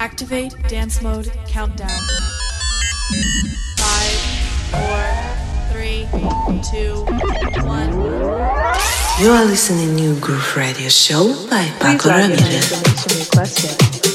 Activate dance mode countdown. Five, four, three, two, one. You are listening to New Groove Radio Show by Please Pako log in Ramirez.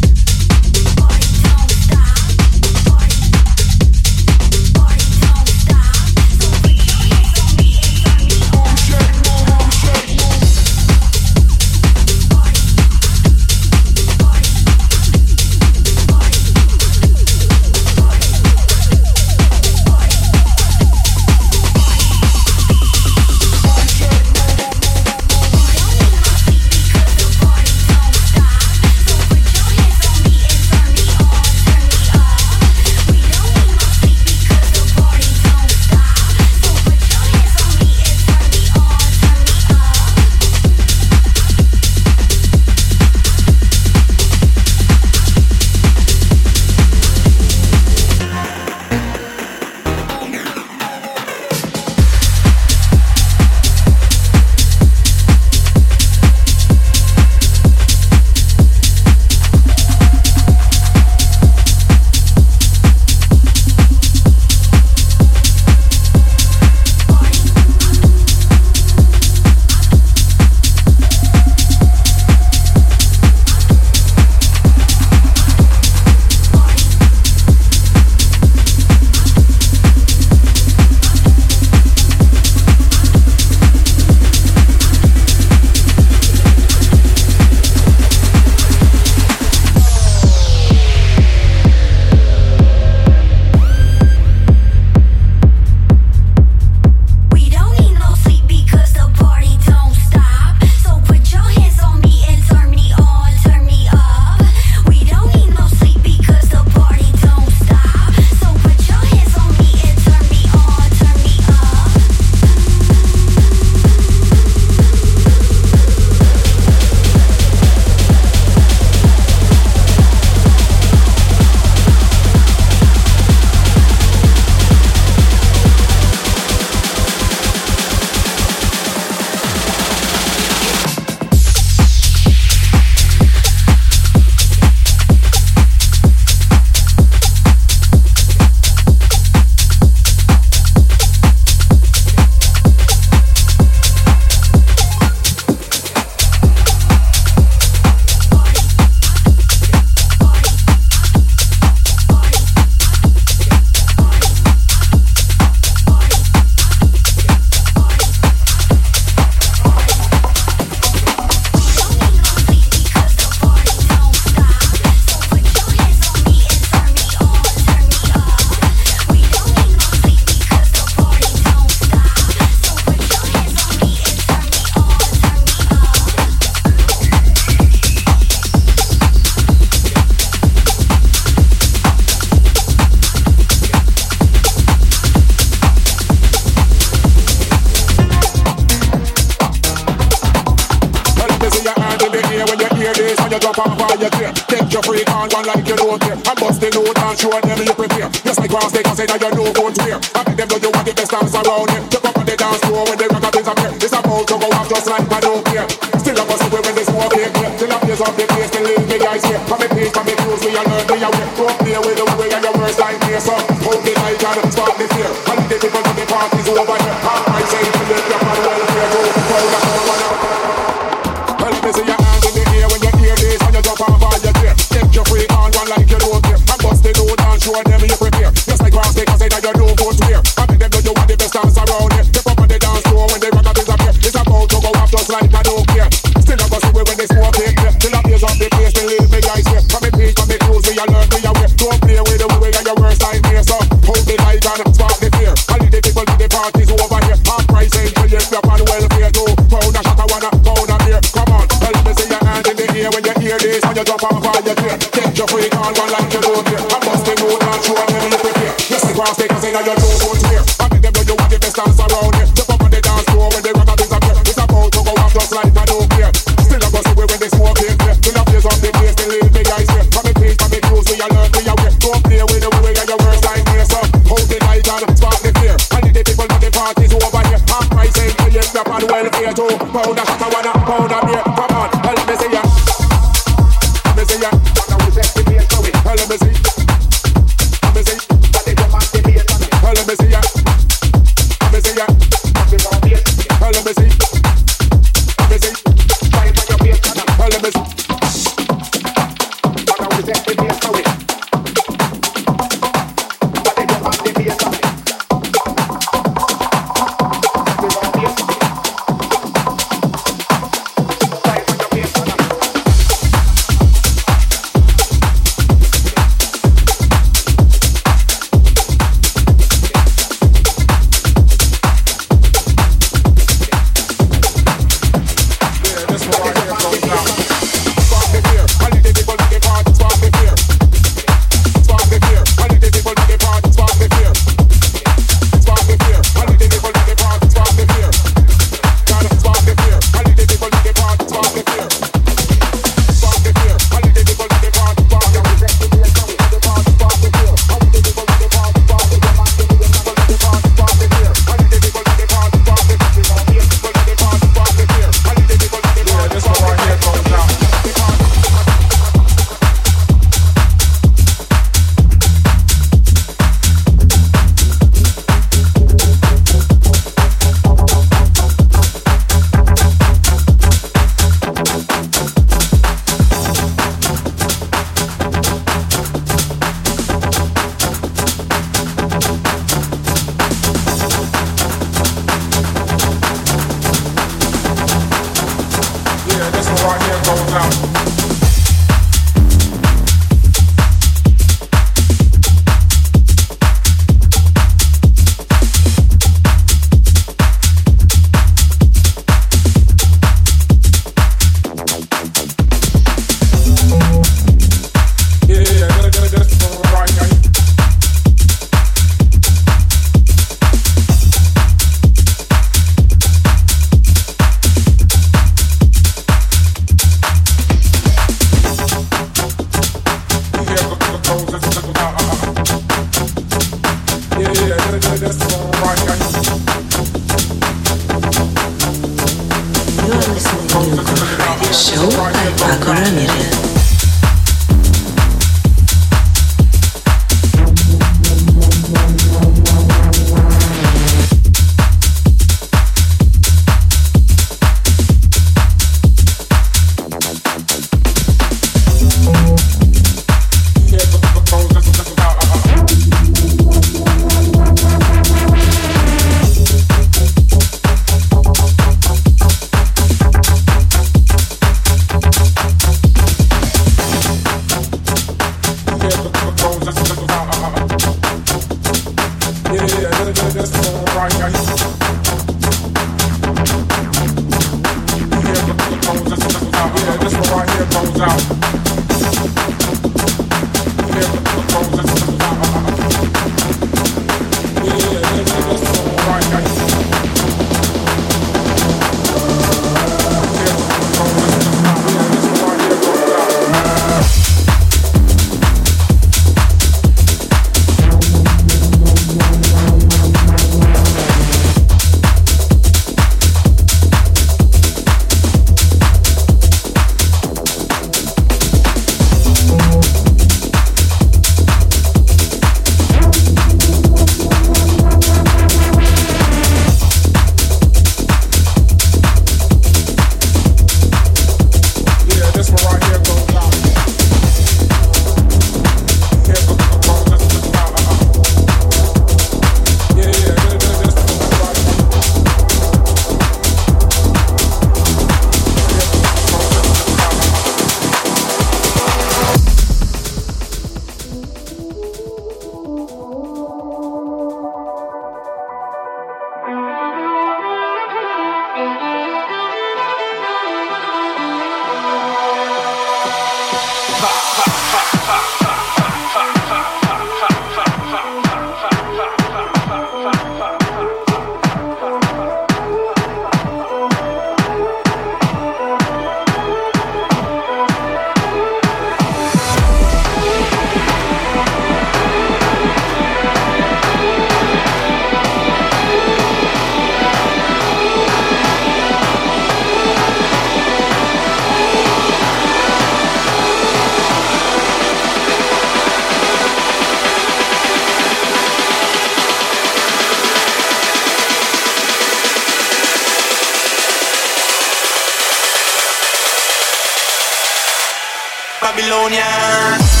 Babylonians.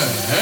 the hell?